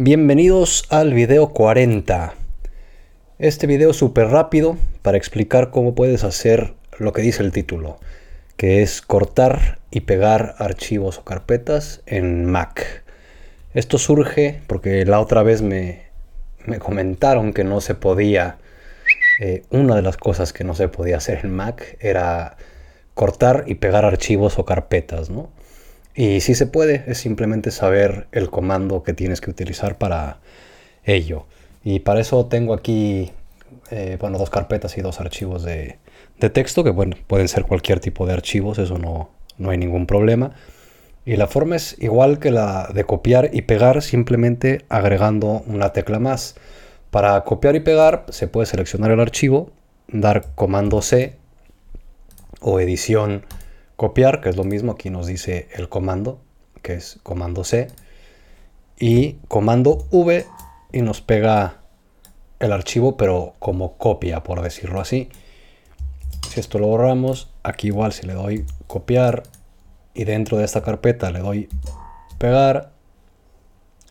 Bienvenidos al video 40. Este video es súper rápido para explicar cómo puedes hacer lo que dice el título, que es cortar y pegar archivos o carpetas en Mac. Esto surge porque la otra vez me, comentaron que no se podía, eh, una de las cosas que no se podía hacer en Mac era cortar y pegar archivos o carpetas, ¿no? Y si se puede, es simplemente saber el comando que tienes que utilizar para ello. Y para eso tengo aquí, eh, bueno, dos carpetas y dos archivos de, texto, que bueno, pueden ser cualquier tipo de archivos, eso no, no hay ningún problema. Y la forma es igual que la de copiar y pegar, simplemente agregando una tecla más. Para copiar y pegar se puede seleccionar el archivo, dar comando C o edición copiar, que es lo mismo, aquí nos dice el comando, que es comando C, y comando V y nos pega el archivo, pero como copia, por decirlo así. Si esto lo borramos, aquí igual si le doy copiar y dentro de esta carpeta le doy pegar,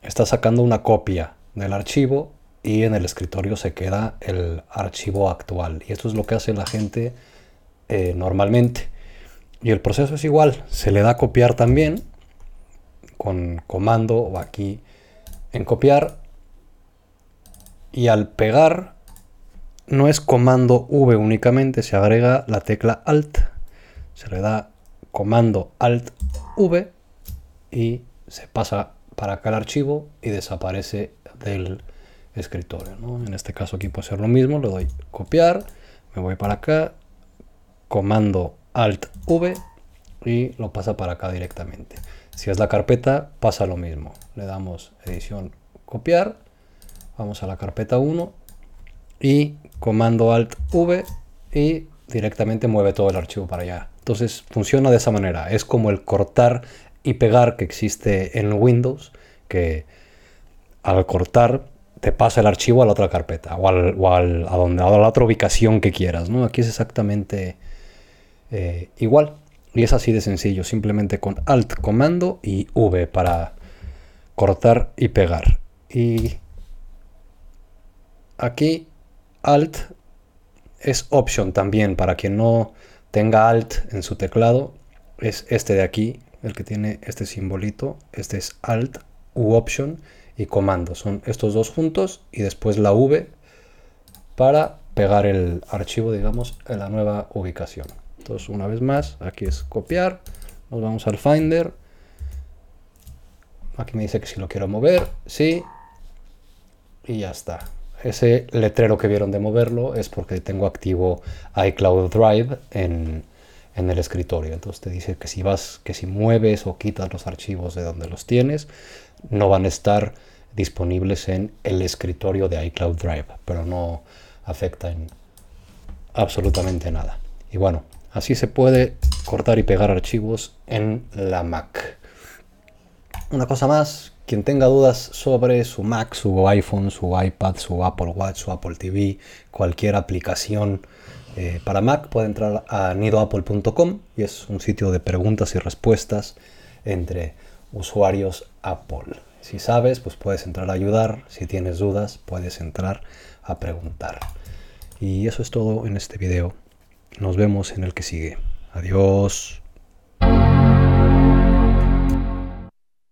está sacando una copia del archivo y en el escritorio se queda el archivo actual. Y esto es lo que hace la gente eh, normalmente. Y el proceso es igual, se le da copiar también con comando o aquí en copiar y al pegar no es comando V únicamente, se agrega la tecla Alt, se le da comando Alt V y se pasa para acá el archivo y desaparece del escritorio. En este caso aquí puede ser lo mismo, le doy copiar, me voy para acá, comando Alt V y lo pasa para acá directamente. Si es la carpeta, pasa lo mismo. Le damos edición copiar, vamos a la carpeta 1 y comando Alt V y directamente mueve todo el archivo para allá. Entonces funciona de esa manera. Es como el cortar y pegar que existe en Windows, que al cortar te pasa el archivo a la otra carpeta o, a, donde, a la otra ubicación que quieras. ¿no? Aquí es exactamente eh, igual. Y es así de sencillo, simplemente con Alt, Comando y V para cortar y pegar. Y aquí Alt es Option también, para quien no tenga Alt en su teclado, es este de aquí, el que tiene este simbolito, este es Alt u Option y Comando, son estos dos juntos y después la V para pegar el archivo, digamos, en la nueva ubicación. Entonces, una vez más, aquí es copiar. Nos vamos al Finder. Aquí me dice que si lo quiero mover, sí. Y ya está. Ese letrero que vieron de moverlo es porque tengo activo iCloud Drive en, en el escritorio. Entonces te dice que si vas, que si mueves o quitas los archivos de donde los tienes, no van a estar disponibles en el escritorio de iCloud Drive, pero no afecta en absolutamente nada. Y bueno, Así se puede cortar y pegar archivos en la Mac. Una cosa más, quien tenga dudas sobre su Mac, su iPhone, su iPad, su Apple Watch, su Apple TV, cualquier aplicación eh, para Mac, puede entrar a nidoapple.com y es un sitio de preguntas y respuestas entre usuarios Apple. Si sabes, pues puedes entrar a ayudar. Si tienes dudas, puedes entrar a preguntar. Y eso es todo en este video. Nos vemos en el que sigue. Adiós.